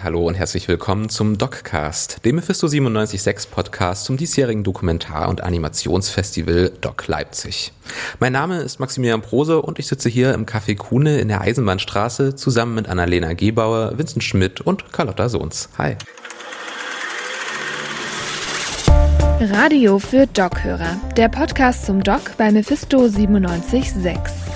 Hallo und herzlich willkommen zum Doccast, dem Mephisto 97.6 Podcast zum diesjährigen Dokumentar- und Animationsfestival Doc Leipzig. Mein Name ist Maximilian Prose und ich sitze hier im Café Kuhne in der Eisenbahnstraße zusammen mit Annalena Gebauer, Vincent Schmidt und Carlotta Sohns. Hi. Radio für Doc-Hörer, der Podcast zum Doc bei Mephisto 97.6.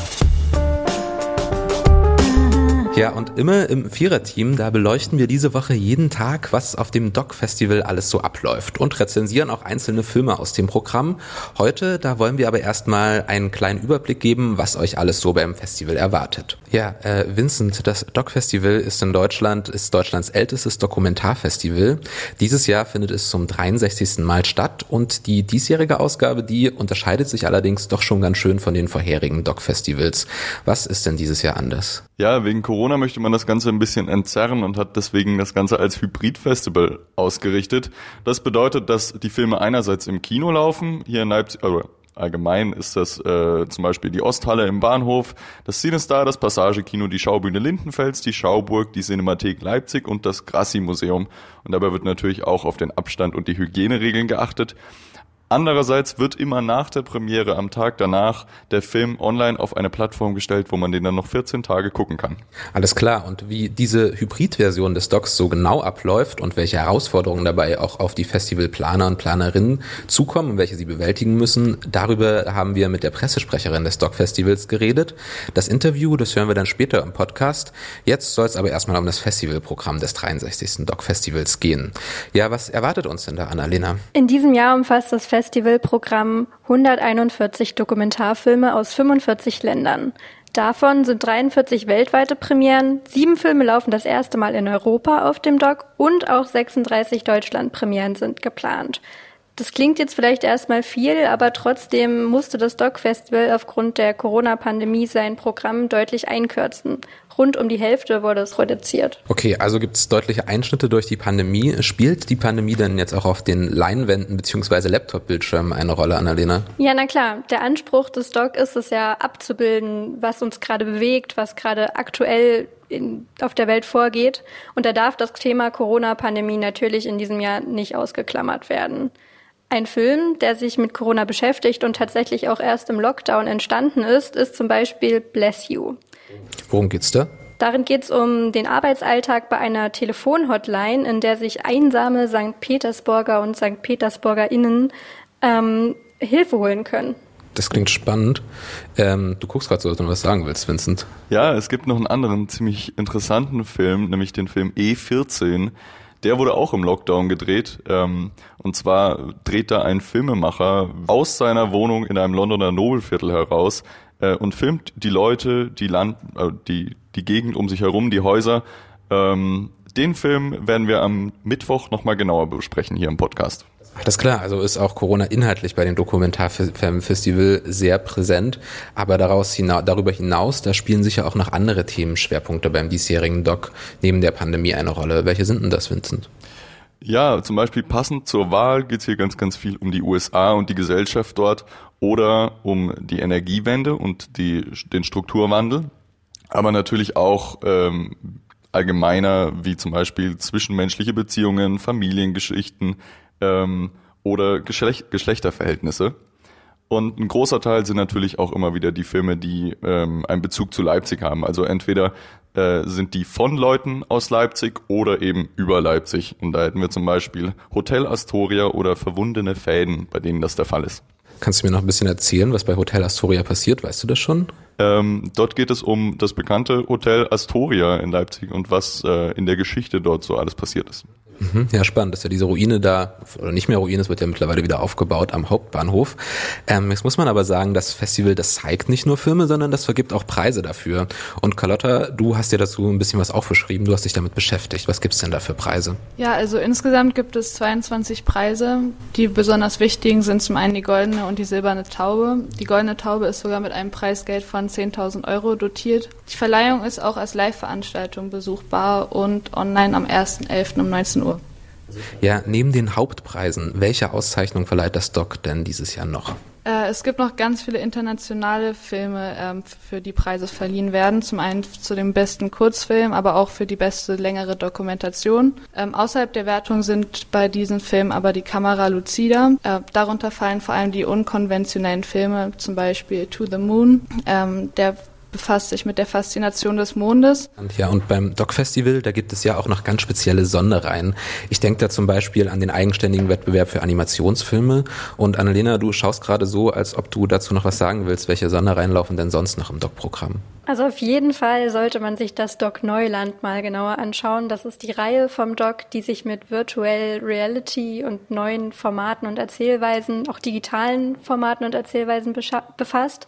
Ja, und immer im Viererteam, da beleuchten wir diese Woche jeden Tag, was auf dem Doc-Festival alles so abläuft und rezensieren auch einzelne Filme aus dem Programm. Heute, da wollen wir aber erstmal einen kleinen Überblick geben, was euch alles so beim Festival erwartet. Ja, äh, Vincent, das Doc-Festival ist in Deutschland, ist Deutschlands ältestes Dokumentarfestival. Dieses Jahr findet es zum 63. Mal statt und die diesjährige Ausgabe, die unterscheidet sich allerdings doch schon ganz schön von den vorherigen Doc-Festivals. Was ist denn dieses Jahr anders? Ja, wegen Corona möchte man das Ganze ein bisschen entzerren und hat deswegen das Ganze als Hybrid-Festival ausgerichtet. Das bedeutet, dass die Filme einerseits im Kino laufen, hier in Leipzig, also allgemein ist das äh, zum Beispiel die Osthalle im Bahnhof, das CineStar, das Passagekino, die Schaubühne Lindenfels, die Schauburg, die Cinemathek Leipzig und das Grassi-Museum. Und dabei wird natürlich auch auf den Abstand und die Hygieneregeln geachtet. Andererseits wird immer nach der Premiere am Tag danach der Film online auf eine Plattform gestellt, wo man den dann noch 14 Tage gucken kann. Alles klar. Und wie diese Hybridversion des Docs so genau abläuft und welche Herausforderungen dabei auch auf die Festivalplaner und Planerinnen zukommen und welche sie bewältigen müssen, darüber haben wir mit der Pressesprecherin des Doc-Festivals geredet. Das Interview, das hören wir dann später im Podcast. Jetzt soll es aber erstmal um das Festivalprogramm des 63. Doc-Festivals gehen. Ja, was erwartet uns denn da, Annalena? In diesem Jahr umfasst das Festivalprogramm 141 Dokumentarfilme aus 45 Ländern. Davon sind 43 weltweite Premieren, sieben Filme laufen das erste Mal in Europa auf dem Doc und auch 36 Deutschland-Premieren sind geplant. Das klingt jetzt vielleicht erstmal viel, aber trotzdem musste das Doc Festival aufgrund der Corona-Pandemie sein Programm deutlich einkürzen. Rund um die Hälfte wurde es reduziert. Okay, also gibt es deutliche Einschnitte durch die Pandemie. Spielt die Pandemie denn jetzt auch auf den Leinwänden bzw. Laptop-Bildschirmen eine Rolle, Annalena? Ja, na klar. Der Anspruch des Doc ist es ja abzubilden, was uns gerade bewegt, was gerade aktuell in, auf der Welt vorgeht. Und da darf das Thema Corona-Pandemie natürlich in diesem Jahr nicht ausgeklammert werden. Ein Film, der sich mit Corona beschäftigt und tatsächlich auch erst im Lockdown entstanden ist, ist zum Beispiel Bless You. Worum geht's da? Darin geht es um den Arbeitsalltag bei einer Telefonhotline, in der sich einsame St. Petersburger und St. Petersburgerinnen ähm, Hilfe holen können. Das klingt spannend. Ähm, du guckst gerade so, dass du was sagen willst, Vincent. Ja, es gibt noch einen anderen ziemlich interessanten Film, nämlich den Film E14 der wurde auch im Lockdown gedreht. Ähm, und zwar dreht da ein Filmemacher aus seiner Wohnung in einem Londoner Nobelviertel heraus äh, und filmt die Leute, die Land, äh, die, die Gegend um sich herum, die Häuser. Ähm, den Film werden wir am Mittwoch nochmal genauer besprechen hier im Podcast. Alles klar, also ist auch Corona inhaltlich bei dem Dokumentarfilmfestival sehr präsent, aber daraus hinaus, darüber hinaus, da spielen sicher auch noch andere Themenschwerpunkte beim diesjährigen Doc neben der Pandemie eine Rolle. Welche sind denn das, Vincent? Ja, zum Beispiel passend zur Wahl geht es hier ganz, ganz viel um die USA und die Gesellschaft dort oder um die Energiewende und die, den Strukturwandel, aber natürlich auch ähm, allgemeiner, wie zum Beispiel zwischenmenschliche Beziehungen, Familiengeschichten, ähm, oder Geschlecht Geschlechterverhältnisse. Und ein großer Teil sind natürlich auch immer wieder die Filme, die ähm, einen Bezug zu Leipzig haben. Also entweder äh, sind die von Leuten aus Leipzig oder eben über Leipzig. Und da hätten wir zum Beispiel Hotel Astoria oder Verwundene Fäden, bei denen das der Fall ist. Kannst du mir noch ein bisschen erzählen, was bei Hotel Astoria passiert? Weißt du das schon? Ähm, dort geht es um das bekannte Hotel Astoria in Leipzig und was äh, in der Geschichte dort so alles passiert ist. Mhm, ja, spannend, dass ja diese Ruine da, oder nicht mehr Ruine, es wird ja mittlerweile wieder aufgebaut am Hauptbahnhof. Ähm, jetzt muss man aber sagen, das Festival, das zeigt nicht nur Filme, sondern das vergibt auch Preise dafür. Und Carlotta, du hast dir dazu ein bisschen was aufgeschrieben, du hast dich damit beschäftigt. Was gibt's denn da für Preise? Ja, also insgesamt gibt es 22 Preise. Die besonders wichtigen sind zum einen die goldene und die silberne Taube. Die goldene Taube ist sogar mit einem Preisgeld von 10.000 Euro dotiert. Die Verleihung ist auch als Live-Veranstaltung besuchbar und online am 1.11. um 19 Uhr. Ja, neben den Hauptpreisen, welche Auszeichnung verleiht das Doc denn dieses Jahr noch? Äh, es gibt noch ganz viele internationale Filme, ähm, für die Preise verliehen werden. Zum einen zu dem besten Kurzfilm, aber auch für die beste längere Dokumentation. Ähm, außerhalb der Wertung sind bei diesen Filmen aber die Kamera lucida. Äh, darunter fallen vor allem die unkonventionellen Filme, zum Beispiel To the Moon. Ähm, der befasst sich mit der Faszination des Mondes. Und ja, und beim Doc Festival, da gibt es ja auch noch ganz spezielle Sonderreihen. Ich denke da zum Beispiel an den eigenständigen Wettbewerb für Animationsfilme. Und Annalena, du schaust gerade so, als ob du dazu noch was sagen willst. Welche Sonderreihen laufen denn sonst noch im Doc-Programm? Also auf jeden Fall sollte man sich das Doc Neuland mal genauer anschauen. Das ist die Reihe vom Doc, die sich mit Virtual Reality und neuen Formaten und Erzählweisen, auch digitalen Formaten und Erzählweisen befasst.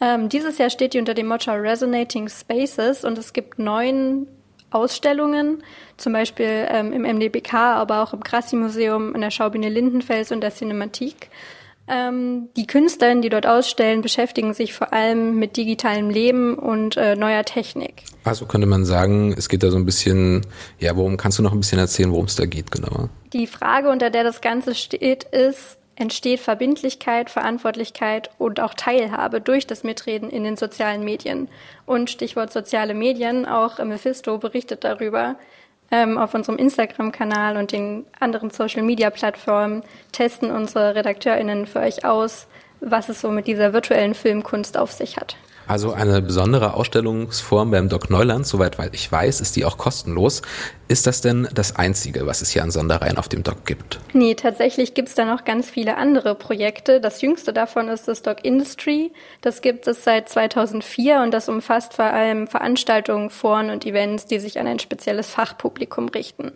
Ähm, dieses Jahr steht die unter dem Motto Resonating Spaces und es gibt neun Ausstellungen, zum Beispiel ähm, im MDBK, aber auch im Grassi-Museum, in der Schaubühne Lindenfels und der Cinematik. Ähm, die Künstlerinnen, die dort ausstellen, beschäftigen sich vor allem mit digitalem Leben und äh, neuer Technik. Also könnte man sagen, es geht da so ein bisschen, ja, worum kannst du noch ein bisschen erzählen, worum es da geht genauer? Die Frage, unter der das Ganze steht, ist, entsteht Verbindlichkeit, Verantwortlichkeit und auch Teilhabe durch das Mitreden in den sozialen Medien. Und Stichwort soziale Medien, auch Mephisto berichtet darüber. Ähm, auf unserem Instagram-Kanal und den anderen Social-Media-Plattformen testen unsere RedakteurInnen für euch aus, was es so mit dieser virtuellen Filmkunst auf sich hat. Also eine besondere Ausstellungsform beim Doc Neuland, soweit ich weiß, ist die auch kostenlos. Ist das denn das Einzige, was es hier an Sonderreihen auf dem Doc gibt? Nee, tatsächlich gibt es da noch ganz viele andere Projekte. Das jüngste davon ist das Doc Industry. Das gibt es seit 2004 und das umfasst vor allem Veranstaltungen, Foren und Events, die sich an ein spezielles Fachpublikum richten.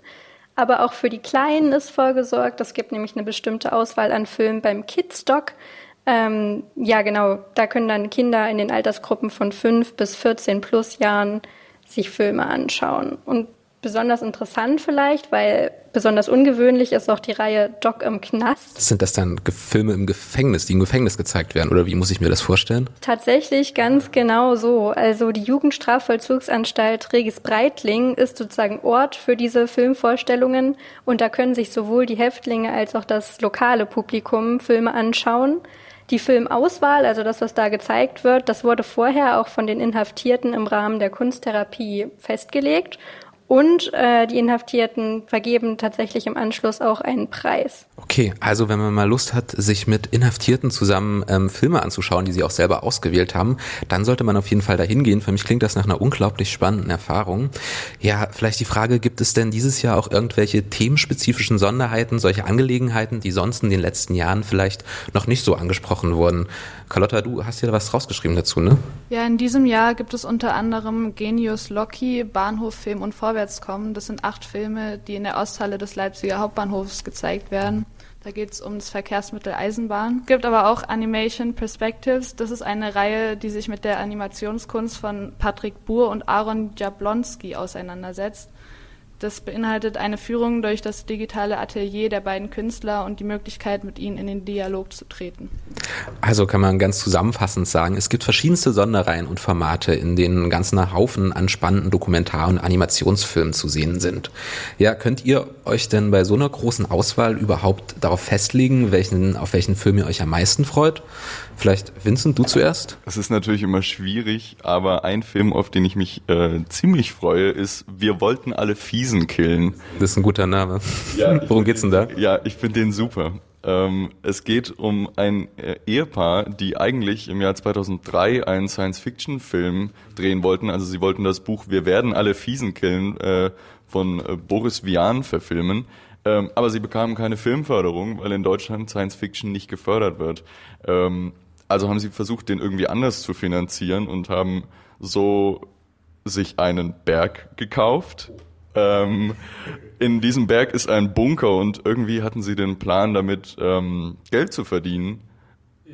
Aber auch für die Kleinen ist vorgesorgt. Es gibt nämlich eine bestimmte Auswahl an Filmen beim Kids Doc. Ähm, ja, genau. Da können dann Kinder in den Altersgruppen von 5 bis 14 plus Jahren sich Filme anschauen. Und besonders interessant vielleicht, weil besonders ungewöhnlich ist auch die Reihe Doc im Knast. Sind das dann Filme im Gefängnis, die im Gefängnis gezeigt werden oder wie muss ich mir das vorstellen? Tatsächlich ganz genau so. Also die Jugendstrafvollzugsanstalt Regis Breitling ist sozusagen Ort für diese Filmvorstellungen und da können sich sowohl die Häftlinge als auch das lokale Publikum Filme anschauen. Die Filmauswahl, also das, was da gezeigt wird, das wurde vorher auch von den Inhaftierten im Rahmen der Kunsttherapie festgelegt und äh, die Inhaftierten vergeben tatsächlich im Anschluss auch einen Preis. Okay, also wenn man mal Lust hat, sich mit Inhaftierten zusammen ähm, Filme anzuschauen, die sie auch selber ausgewählt haben, dann sollte man auf jeden Fall dahin gehen. Für mich klingt das nach einer unglaublich spannenden Erfahrung. Ja, vielleicht die Frage, gibt es denn dieses Jahr auch irgendwelche themenspezifischen Sonderheiten, solche Angelegenheiten, die sonst in den letzten Jahren vielleicht noch nicht so angesprochen wurden? Carlotta, du hast ja was rausgeschrieben dazu, ne? Ja, in diesem Jahr gibt es unter anderem Genius Loki, Bahnhof, Film und Vorwärtskommen. Das sind acht Filme, die in der Osthalle des Leipziger Hauptbahnhofs gezeigt werden. Da geht es um das Verkehrsmittel Eisenbahn. Es gibt aber auch Animation Perspectives. Das ist eine Reihe, die sich mit der Animationskunst von Patrick Buhr und Aaron Jablonski auseinandersetzt. Das beinhaltet eine Führung durch das digitale Atelier der beiden Künstler und die Möglichkeit, mit ihnen in den Dialog zu treten. Also kann man ganz zusammenfassend sagen, es gibt verschiedenste Sonderreihen und Formate, in denen ein ganzer Haufen an spannenden Dokumentar- und Animationsfilmen zu sehen sind. Ja, könnt ihr euch denn bei so einer großen Auswahl überhaupt darauf festlegen, welchen, auf welchen Film ihr euch am meisten freut? Vielleicht Vincent, du zuerst? Es ist natürlich immer schwierig, aber ein Film, auf den ich mich äh, ziemlich freue, ist Wir wollten alle Fiesen killen. Das ist ein guter Name. Ja, Worum geht's denn da? Ja, ich finde den super. Ähm, es geht um ein äh, Ehepaar, die eigentlich im Jahr 2003 einen Science-Fiction-Film drehen wollten. Also sie wollten das Buch Wir werden alle Fiesen killen äh, von äh, Boris Vian verfilmen. Ähm, aber sie bekamen keine Filmförderung, weil in Deutschland Science-Fiction nicht gefördert wird. Ähm, also haben sie versucht, den irgendwie anders zu finanzieren und haben so sich einen Berg gekauft. Ähm, in diesem Berg ist ein Bunker und irgendwie hatten sie den Plan, damit ähm, Geld zu verdienen.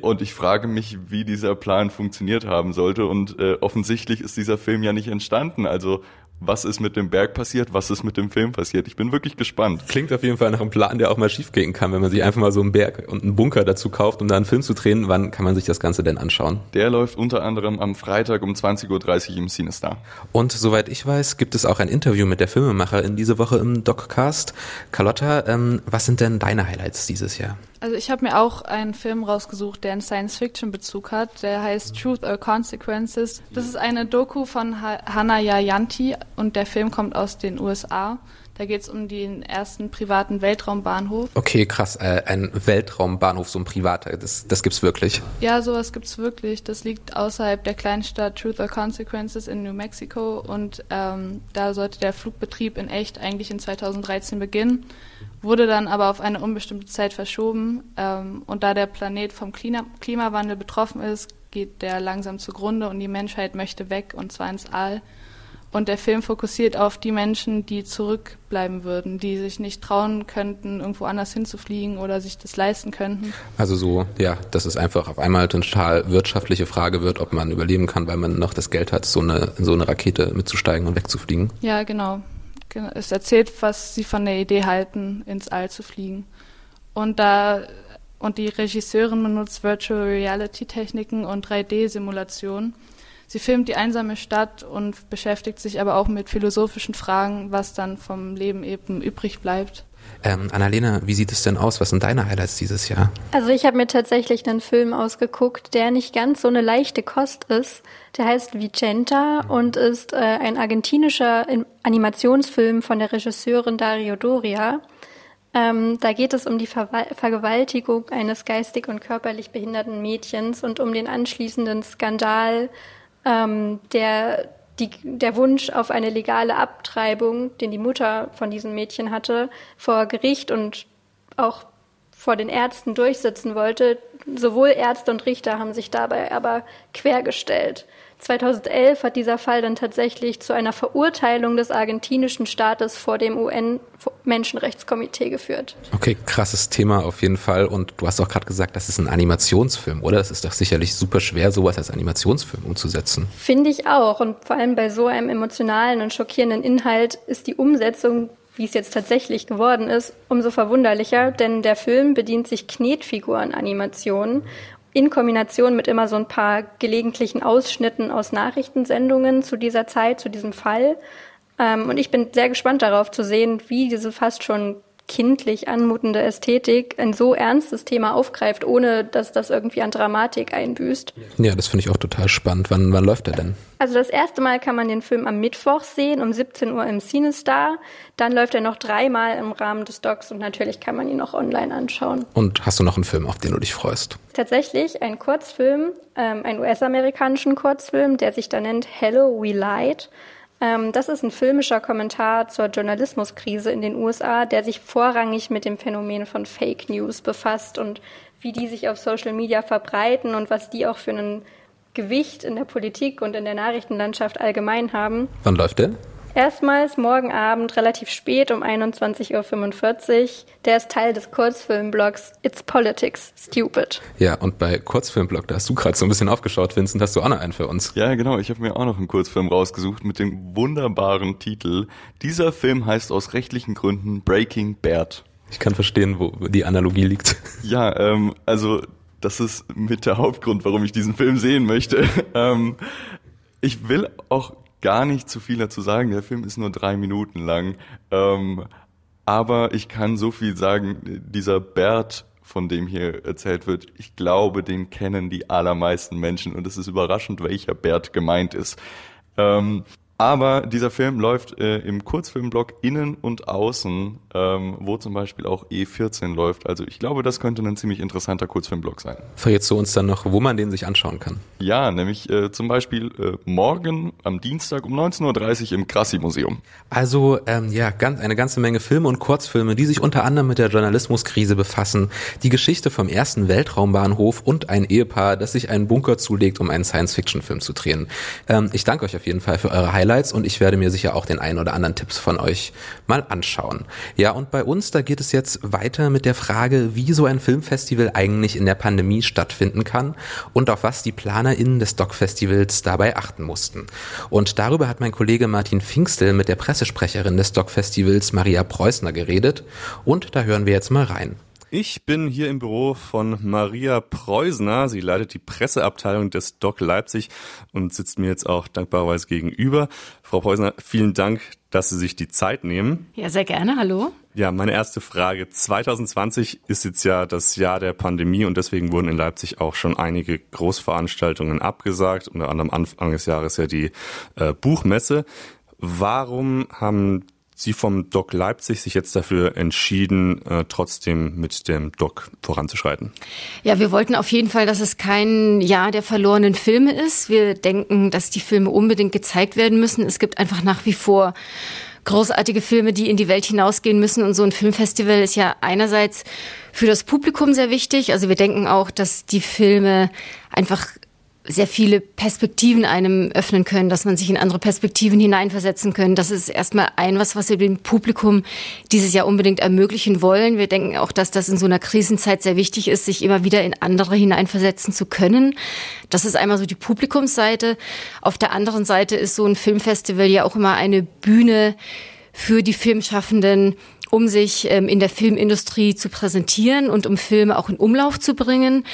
Und ich frage mich, wie dieser Plan funktioniert haben sollte. Und äh, offensichtlich ist dieser Film ja nicht entstanden. Also was ist mit dem Berg passiert, was ist mit dem Film passiert. Ich bin wirklich gespannt. Klingt auf jeden Fall nach einem Plan, der auch mal schiefgehen kann, wenn man sich einfach mal so einen Berg und einen Bunker dazu kauft, um da einen Film zu drehen. Wann kann man sich das Ganze denn anschauen? Der läuft unter anderem am Freitag um 20.30 Uhr im Cinestar. Und soweit ich weiß, gibt es auch ein Interview mit der Filmemacherin diese Woche im Doccast. Carlotta, ähm, was sind denn deine Highlights dieses Jahr? Also ich habe mir auch einen Film rausgesucht, der einen Science-Fiction-Bezug hat. Der heißt Truth or Consequences. Das ist eine Doku von Hannah Jayanti und der Film kommt aus den USA. Da geht es um den ersten privaten Weltraumbahnhof. Okay, krass. Äh, ein Weltraumbahnhof, so ein privater, das, das gibt's wirklich. Ja, sowas gibt's wirklich. Das liegt außerhalb der Kleinstadt Truth or Consequences in New Mexico und ähm, da sollte der Flugbetrieb in echt eigentlich in 2013 beginnen, wurde dann aber auf eine unbestimmte Zeit verschoben. Ähm, und da der Planet vom Klima Klimawandel betroffen ist, geht der langsam zugrunde und die Menschheit möchte weg und zwar ins All. Und der Film fokussiert auf die Menschen, die zurückbleiben würden, die sich nicht trauen könnten, irgendwo anders hinzufliegen oder sich das leisten könnten. Also so, ja, dass es einfach auf einmal eine total wirtschaftliche Frage wird, ob man überleben kann, weil man noch das Geld hat, so eine, in so eine Rakete mitzusteigen und wegzufliegen. Ja, genau. Es erzählt, was sie von der Idee halten, ins All zu fliegen. Und da und die Regisseurin benutzt Virtual Reality Techniken und 3D-Simulationen Sie filmt die einsame Stadt und beschäftigt sich aber auch mit philosophischen Fragen, was dann vom Leben eben übrig bleibt. Ähm, Annalena, wie sieht es denn aus? Was sind deine Highlights dieses Jahr? Also ich habe mir tatsächlich einen Film ausgeguckt, der nicht ganz so eine leichte Kost ist. Der heißt Vicenta und ist äh, ein argentinischer Animationsfilm von der Regisseurin Dario Doria. Ähm, da geht es um die Ver Vergewaltigung eines geistig und körperlich behinderten Mädchens und um den anschließenden Skandal ähm, der, die, der Wunsch auf eine legale Abtreibung, den die Mutter von diesem Mädchen hatte, vor Gericht und auch vor den Ärzten durchsetzen wollte. Sowohl Ärzte und Richter haben sich dabei aber quergestellt. 2011 hat dieser Fall dann tatsächlich zu einer Verurteilung des argentinischen Staates vor dem UN-Menschenrechtskomitee geführt. Okay, krasses Thema auf jeden Fall. Und du hast auch gerade gesagt, das ist ein Animationsfilm, oder? Das ist doch sicherlich super schwer, sowas als Animationsfilm umzusetzen. Finde ich auch. Und vor allem bei so einem emotionalen und schockierenden Inhalt ist die Umsetzung wie es jetzt tatsächlich geworden ist, umso verwunderlicher, denn der Film bedient sich Knetfiguren-Animationen in Kombination mit immer so ein paar gelegentlichen Ausschnitten aus Nachrichtensendungen zu dieser Zeit, zu diesem Fall. Ähm, und ich bin sehr gespannt darauf zu sehen, wie diese fast schon kindlich anmutende Ästhetik ein so ernstes Thema aufgreift, ohne dass das irgendwie an Dramatik einbüßt. Ja, das finde ich auch total spannend. Wann, wann läuft er denn? Also das erste Mal kann man den Film am Mittwoch sehen, um 17 Uhr im CineStar. Dann läuft er noch dreimal im Rahmen des Docs und natürlich kann man ihn auch online anschauen. Und hast du noch einen Film, auf den du dich freust? Tatsächlich ein Kurzfilm, ähm, einen US-amerikanischen Kurzfilm, der sich da nennt Hello, We Lied. Ähm, das ist ein filmischer Kommentar zur Journalismuskrise in den USA, der sich vorrangig mit dem Phänomen von Fake News befasst und wie die sich auf Social Media verbreiten und was die auch für ein Gewicht in der Politik und in der Nachrichtenlandschaft allgemein haben. Wann läuft der? Erstmals morgen Abend relativ spät um 21.45 Uhr. Der ist Teil des Kurzfilmblogs It's Politics Stupid. Ja, und bei Kurzfilmblog, da hast du gerade so ein bisschen aufgeschaut, Vincent, hast du auch noch einen für uns. Ja, genau. Ich habe mir auch noch einen Kurzfilm rausgesucht mit dem wunderbaren Titel. Dieser Film heißt aus rechtlichen Gründen Breaking Bad. Ich kann verstehen, wo die Analogie liegt. Ja, ähm, also das ist mit der Hauptgrund, warum ich diesen Film sehen möchte. ähm, ich will auch gar nicht zu viel dazu sagen. Der Film ist nur drei Minuten lang. Ähm, aber ich kann so viel sagen, dieser Bert, von dem hier erzählt wird, ich glaube, den kennen die allermeisten Menschen und es ist überraschend, welcher Bert gemeint ist. Ähm, aber dieser Film läuft äh, im Kurzfilmblock innen und außen, ähm, wo zum Beispiel auch E14 läuft. Also ich glaube, das könnte ein ziemlich interessanter Kurzfilmblock sein. Verrätst du uns dann noch, wo man den sich anschauen kann? Ja, nämlich äh, zum Beispiel äh, morgen am Dienstag um 19.30 Uhr im Krassi-Museum. Also ähm, ja, ganz, eine ganze Menge Filme und Kurzfilme, die sich unter anderem mit der Journalismuskrise befassen, die Geschichte vom ersten Weltraumbahnhof und ein Ehepaar, das sich einen Bunker zulegt, um einen Science-Fiction-Film zu drehen. Ähm, ich danke euch auf jeden Fall für eure Highlights. Und ich werde mir sicher auch den einen oder anderen Tipps von euch mal anschauen. Ja, und bei uns, da geht es jetzt weiter mit der Frage, wie so ein Filmfestival eigentlich in der Pandemie stattfinden kann und auf was die PlanerInnen des Doc-Festivals dabei achten mussten. Und darüber hat mein Kollege Martin Pfingstel mit der Pressesprecherin des Doc-Festivals Maria Preußner geredet und da hören wir jetzt mal rein. Ich bin hier im Büro von Maria Preusner. Sie leitet die Presseabteilung des DOC Leipzig und sitzt mir jetzt auch dankbarerweise gegenüber. Frau Preusner, vielen Dank, dass Sie sich die Zeit nehmen. Ja, sehr gerne. Hallo. Ja, meine erste Frage. 2020 ist jetzt ja das Jahr der Pandemie und deswegen wurden in Leipzig auch schon einige Großveranstaltungen abgesagt. Unter anderem Anfang des Jahres ja die äh, Buchmesse. Warum haben Sie vom Doc Leipzig sich jetzt dafür entschieden, äh, trotzdem mit dem Doc voranzuschreiten? Ja, wir wollten auf jeden Fall, dass es kein Jahr der verlorenen Filme ist. Wir denken, dass die Filme unbedingt gezeigt werden müssen. Es gibt einfach nach wie vor großartige Filme, die in die Welt hinausgehen müssen. Und so ein Filmfestival ist ja einerseits für das Publikum sehr wichtig. Also wir denken auch, dass die Filme einfach sehr viele Perspektiven einem öffnen können, dass man sich in andere Perspektiven hineinversetzen können. Das ist erstmal ein was, was wir dem Publikum dieses Jahr unbedingt ermöglichen wollen. Wir denken auch, dass das in so einer Krisenzeit sehr wichtig ist, sich immer wieder in andere hineinversetzen zu können. Das ist einmal so die Publikumsseite. Auf der anderen Seite ist so ein Filmfestival ja auch immer eine Bühne für die Filmschaffenden, um sich ähm, in der Filmindustrie zu präsentieren und um Filme auch in Umlauf zu bringen.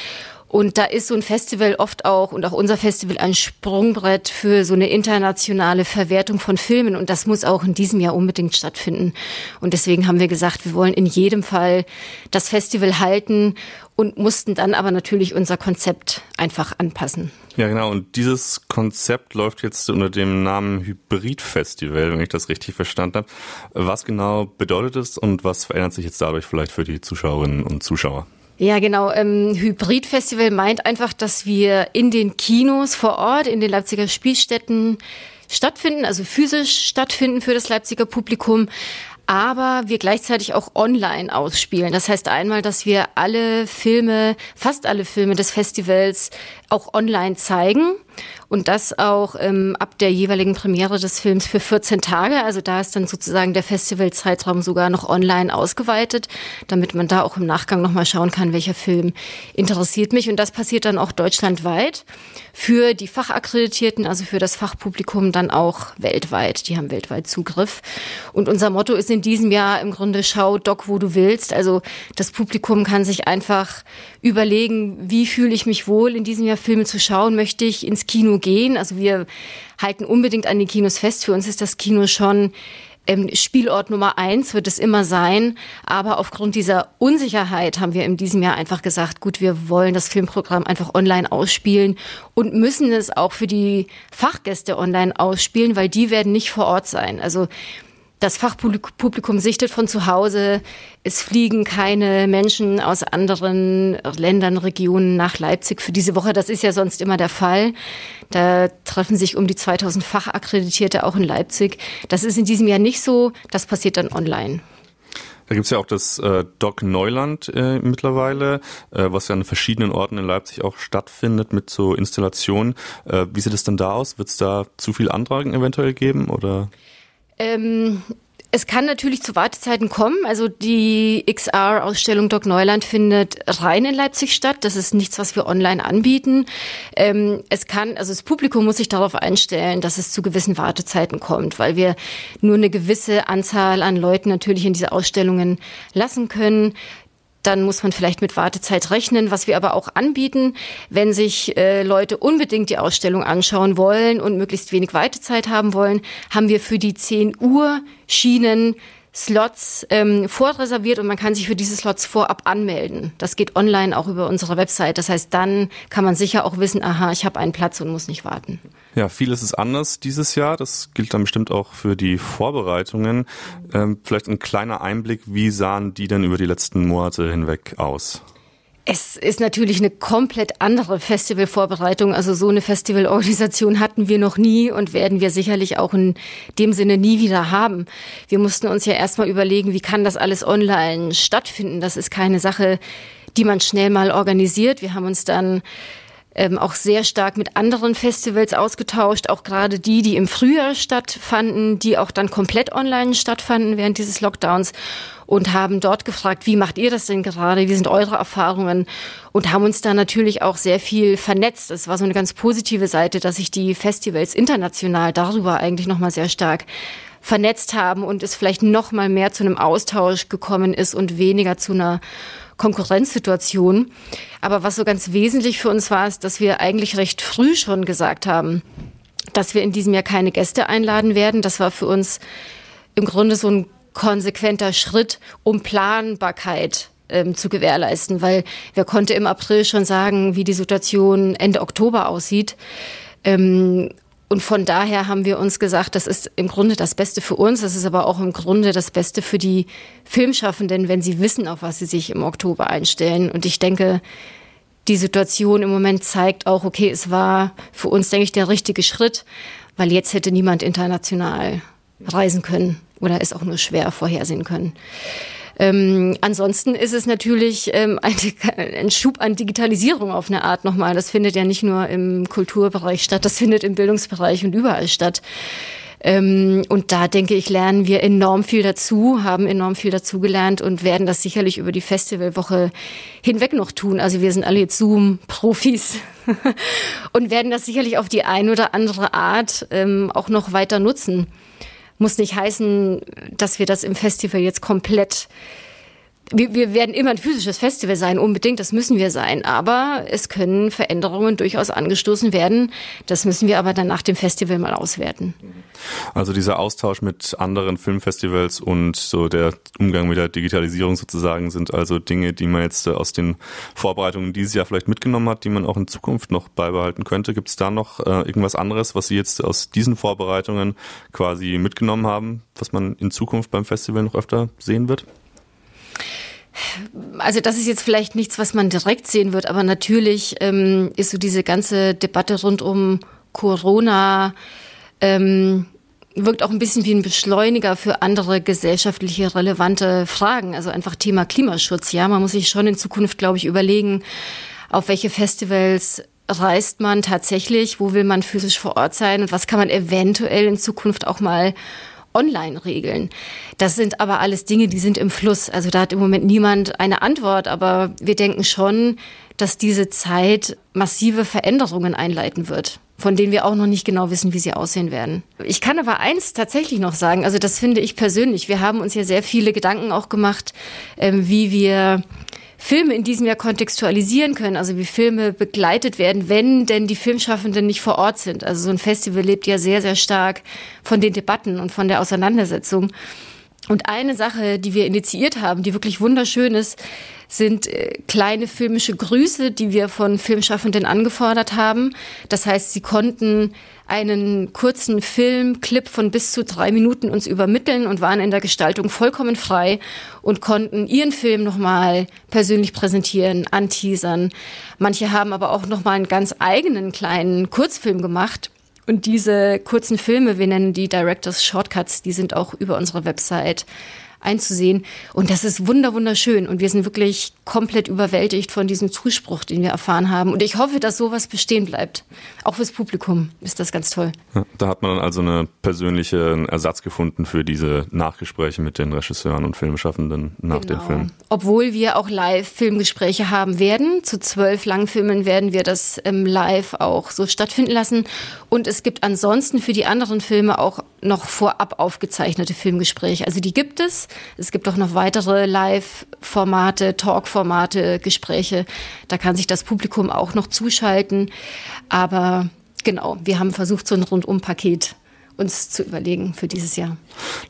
Und da ist so ein Festival oft auch und auch unser Festival ein Sprungbrett für so eine internationale Verwertung von Filmen. Und das muss auch in diesem Jahr unbedingt stattfinden. Und deswegen haben wir gesagt, wir wollen in jedem Fall das Festival halten und mussten dann aber natürlich unser Konzept einfach anpassen. Ja, genau. Und dieses Konzept läuft jetzt unter dem Namen Hybrid-Festival, wenn ich das richtig verstanden habe. Was genau bedeutet es und was verändert sich jetzt dadurch vielleicht für die Zuschauerinnen und Zuschauer? Ja, genau. Ähm, Hybrid-Festival meint einfach, dass wir in den Kinos vor Ort, in den Leipziger Spielstätten stattfinden, also physisch stattfinden für das Leipziger Publikum, aber wir gleichzeitig auch online ausspielen. Das heißt einmal, dass wir alle Filme, fast alle Filme des Festivals auch online zeigen und das auch ähm, ab der jeweiligen Premiere des Films für 14 Tage. Also da ist dann sozusagen der Festivalzeitraum sogar noch online ausgeweitet, damit man da auch im Nachgang nochmal schauen kann, welcher Film interessiert mich. Und das passiert dann auch deutschlandweit für die Fachakkreditierten, also für das Fachpublikum dann auch weltweit. Die haben weltweit Zugriff. Und unser Motto ist in diesem Jahr im Grunde schau Doc, wo du willst. Also das Publikum kann sich einfach überlegen, wie fühle ich mich wohl in diesem Jahr Filme zu schauen, möchte ich ins Kino gehen. Also wir halten unbedingt an den Kinos fest. Für uns ist das Kino schon ähm, Spielort Nummer eins wird es immer sein. Aber aufgrund dieser Unsicherheit haben wir in diesem Jahr einfach gesagt, gut, wir wollen das Filmprogramm einfach online ausspielen und müssen es auch für die Fachgäste online ausspielen, weil die werden nicht vor Ort sein. Also das Fachpublikum sichtet von zu Hause. Es fliegen keine Menschen aus anderen Ländern, Regionen nach Leipzig für diese Woche. Das ist ja sonst immer der Fall. Da treffen sich um die 2000 Fachakkreditierte auch in Leipzig. Das ist in diesem Jahr nicht so. Das passiert dann online. Da gibt's ja auch das äh, Doc Neuland äh, mittlerweile, äh, was ja an verschiedenen Orten in Leipzig auch stattfindet mit so Installationen. Äh, wie sieht es denn da aus? Wird es da zu viel Antragen eventuell geben oder? Ähm, es kann natürlich zu Wartezeiten kommen. Also die XR-Ausstellung Doc Neuland findet rein in Leipzig statt. Das ist nichts, was wir online anbieten. Ähm, es kann, also das Publikum muss sich darauf einstellen, dass es zu gewissen Wartezeiten kommt, weil wir nur eine gewisse Anzahl an Leuten natürlich in diese Ausstellungen lassen können dann muss man vielleicht mit Wartezeit rechnen. Was wir aber auch anbieten, wenn sich äh, Leute unbedingt die Ausstellung anschauen wollen und möglichst wenig Wartezeit haben wollen, haben wir für die 10 Uhr Schienen Slots ähm, vorreserviert und man kann sich für diese Slots vorab anmelden. Das geht online auch über unsere Website. Das heißt, dann kann man sicher auch wissen, aha, ich habe einen Platz und muss nicht warten. Ja, vieles ist anders dieses Jahr. Das gilt dann bestimmt auch für die Vorbereitungen. Ähm, vielleicht ein kleiner Einblick, wie sahen die denn über die letzten Monate hinweg aus? Es ist natürlich eine komplett andere Festivalvorbereitung. Also so eine Festivalorganisation hatten wir noch nie und werden wir sicherlich auch in dem Sinne nie wieder haben. Wir mussten uns ja erstmal überlegen, wie kann das alles online stattfinden. Das ist keine Sache, die man schnell mal organisiert. Wir haben uns dann ähm, auch sehr stark mit anderen Festivals ausgetauscht, auch gerade die, die im Frühjahr stattfanden, die auch dann komplett online stattfanden während dieses Lockdowns und haben dort gefragt, wie macht ihr das denn gerade, wie sind eure Erfahrungen und haben uns da natürlich auch sehr viel vernetzt. Es war so eine ganz positive Seite, dass sich die Festivals international darüber eigentlich nochmal sehr stark vernetzt haben und es vielleicht noch mal mehr zu einem Austausch gekommen ist und weniger zu einer Konkurrenzsituation. Aber was so ganz wesentlich für uns war, ist, dass wir eigentlich recht früh schon gesagt haben, dass wir in diesem Jahr keine Gäste einladen werden. Das war für uns im Grunde so ein konsequenter Schritt, um Planbarkeit ähm, zu gewährleisten, weil wer konnte im April schon sagen, wie die Situation Ende Oktober aussieht. Ähm, und von daher haben wir uns gesagt, das ist im Grunde das Beste für uns, das ist aber auch im Grunde das Beste für die Filmschaffenden, wenn sie wissen, auf was sie sich im Oktober einstellen. Und ich denke, die Situation im Moment zeigt auch, okay, es war für uns, denke ich, der richtige Schritt, weil jetzt hätte niemand international reisen können oder es auch nur schwer vorhersehen können. Ähm, ansonsten ist es natürlich ähm, ein, ein Schub an Digitalisierung auf eine Art nochmal. Das findet ja nicht nur im Kulturbereich statt, das findet im Bildungsbereich und überall statt. Ähm, und da denke ich, lernen wir enorm viel dazu, haben enorm viel dazu gelernt und werden das sicherlich über die Festivalwoche hinweg noch tun. Also wir sind alle jetzt Zoom-Profis und werden das sicherlich auf die eine oder andere Art ähm, auch noch weiter nutzen. Muss nicht heißen, dass wir das im Festival jetzt komplett wir, wir werden immer ein physisches Festival sein, unbedingt, das müssen wir sein. Aber es können Veränderungen durchaus angestoßen werden. Das müssen wir aber dann nach dem Festival mal auswerten. Also dieser Austausch mit anderen Filmfestivals und so der Umgang mit der Digitalisierung sozusagen sind also Dinge, die man jetzt aus den Vorbereitungen dieses Jahr vielleicht mitgenommen hat, die man auch in Zukunft noch beibehalten könnte. Gibt es da noch äh, irgendwas anderes, was Sie jetzt aus diesen Vorbereitungen quasi mitgenommen haben, was man in Zukunft beim Festival noch öfter sehen wird? Also das ist jetzt vielleicht nichts, was man direkt sehen wird, aber natürlich ähm, ist so diese ganze Debatte rund um Corona ähm, wirkt auch ein bisschen wie ein Beschleuniger für andere gesellschaftliche relevante Fragen. Also einfach Thema Klimaschutz. Ja, man muss sich schon in Zukunft, glaube ich, überlegen, auf welche Festivals reist man tatsächlich, wo will man physisch vor Ort sein und was kann man eventuell in Zukunft auch mal online regeln. Das sind aber alles Dinge, die sind im Fluss. Also da hat im Moment niemand eine Antwort, aber wir denken schon, dass diese Zeit massive Veränderungen einleiten wird von denen wir auch noch nicht genau wissen, wie sie aussehen werden. Ich kann aber eins tatsächlich noch sagen, also das finde ich persönlich. Wir haben uns ja sehr viele Gedanken auch gemacht, ähm, wie wir Filme in diesem Jahr kontextualisieren können, also wie Filme begleitet werden, wenn denn die Filmschaffenden nicht vor Ort sind. Also so ein Festival lebt ja sehr, sehr stark von den Debatten und von der Auseinandersetzung. Und eine Sache, die wir initiiert haben, die wirklich wunderschön ist, sind äh, kleine filmische Grüße, die wir von Filmschaffenden angefordert haben. Das heißt, sie konnten einen kurzen Filmclip von bis zu drei Minuten uns übermitteln und waren in der Gestaltung vollkommen frei und konnten ihren Film nochmal persönlich präsentieren, anteasern. Manche haben aber auch nochmal einen ganz eigenen kleinen Kurzfilm gemacht. Und diese kurzen Filme, wir nennen die Directors Shortcuts, die sind auch über unsere Website einzusehen. Und das ist wunder, wunderschön. Und wir sind wirklich komplett überwältigt von diesem Zuspruch, den wir erfahren haben. Und ich hoffe, dass sowas bestehen bleibt. Auch fürs Publikum ist das ganz toll. Da hat man dann also einen persönlichen Ersatz gefunden für diese Nachgespräche mit den Regisseuren und Filmschaffenden nach genau. den Filmen. Obwohl wir auch Live-Filmgespräche haben werden. Zu zwölf Langfilmen werden wir das ähm, live auch so stattfinden lassen. Und es gibt ansonsten für die anderen Filme auch noch vorab aufgezeichnete Filmgespräche. Also die gibt es. Es gibt auch noch weitere Live-Formate, Talk-Formate, Gespräche. Da kann sich das Publikum auch noch zuschalten. Aber genau, wir haben versucht, so ein Rundum-Paket uns zu überlegen für dieses Jahr.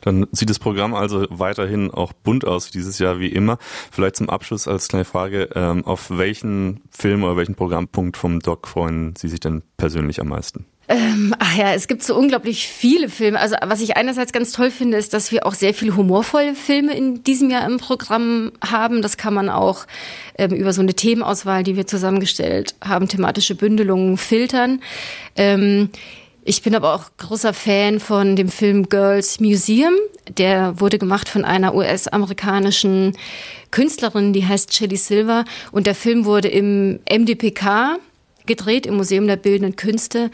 Dann sieht das Programm also weiterhin auch bunt aus dieses Jahr wie immer. Vielleicht zum Abschluss als kleine Frage, ähm, auf welchen Film oder welchen Programmpunkt vom Doc freuen Sie sich denn persönlich am meisten? Ähm, ach ja, es gibt so unglaublich viele Filme. Also was ich einerseits ganz toll finde, ist, dass wir auch sehr viele humorvolle Filme in diesem Jahr im Programm haben. Das kann man auch ähm, über so eine Themenauswahl, die wir zusammengestellt haben, thematische Bündelungen filtern. Ähm, ich bin aber auch großer Fan von dem Film Girls Museum. Der wurde gemacht von einer US-amerikanischen Künstlerin, die heißt Shelley Silver. Und der Film wurde im MDPK gedreht, im Museum der Bildenden Künste.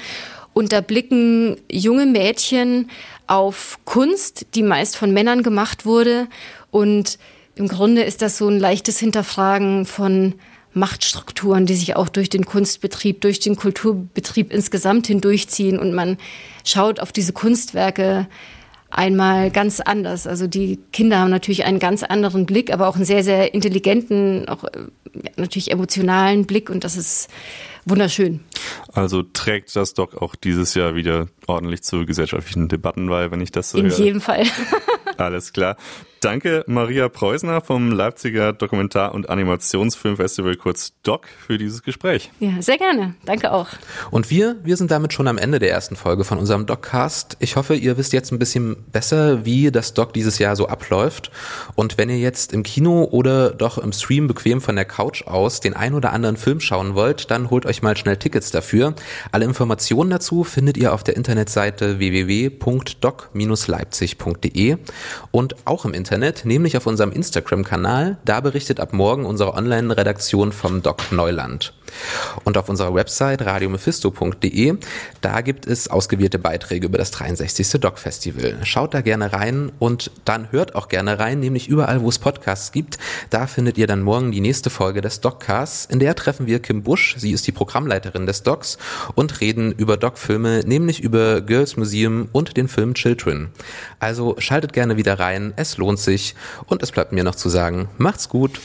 Und da blicken junge Mädchen auf Kunst, die meist von Männern gemacht wurde. Und im Grunde ist das so ein leichtes Hinterfragen von Machtstrukturen, die sich auch durch den Kunstbetrieb, durch den Kulturbetrieb insgesamt hindurchziehen. Und man schaut auf diese Kunstwerke einmal ganz anders. Also die Kinder haben natürlich einen ganz anderen Blick, aber auch einen sehr, sehr intelligenten, auch äh, natürlich emotionalen Blick und das ist wunderschön. Also trägt das Doc auch dieses Jahr wieder ordentlich zu gesellschaftlichen Debatten bei, wenn ich das so In höre. jedem Fall. Alles klar. Danke Maria Preusner vom Leipziger Dokumentar- und Animationsfilmfestival kurz Doc für dieses Gespräch. Ja, sehr gerne. Danke auch. Und wir, wir sind damit schon am Ende der ersten Folge von unserem Doccast. Ich hoffe, ihr wisst jetzt ein bisschen besser, wie das Doc dieses Jahr so abläuft. Und wenn ihr jetzt im Kino oder doch im Stream bequem von der Couch aus den ein oder anderen Film schauen wollt, dann holt euch mal schnell Tickets dafür. Alle Informationen dazu findet ihr auf der Internetseite www.doc-leipzig.de und auch im Internet, nämlich auf unserem Instagram-Kanal. Da berichtet ab morgen unsere Online-Redaktion vom Doc Neuland. Und auf unserer Website radiomephisto.de, da gibt es ausgewählte Beiträge über das 63. Doc Festival. Schaut da gerne rein und dann hört auch gerne rein, nämlich überall, wo es Podcasts gibt. Da findet ihr dann morgen die nächste Folge des Doccasts. In der treffen wir Kim Busch, sie ist die Programmleiterin des Docs und reden über Doc-Filme, nämlich über Girls Museum und den Film Children. Also schaltet gerne wieder rein, es lohnt sich und es bleibt mir noch zu sagen, macht's gut.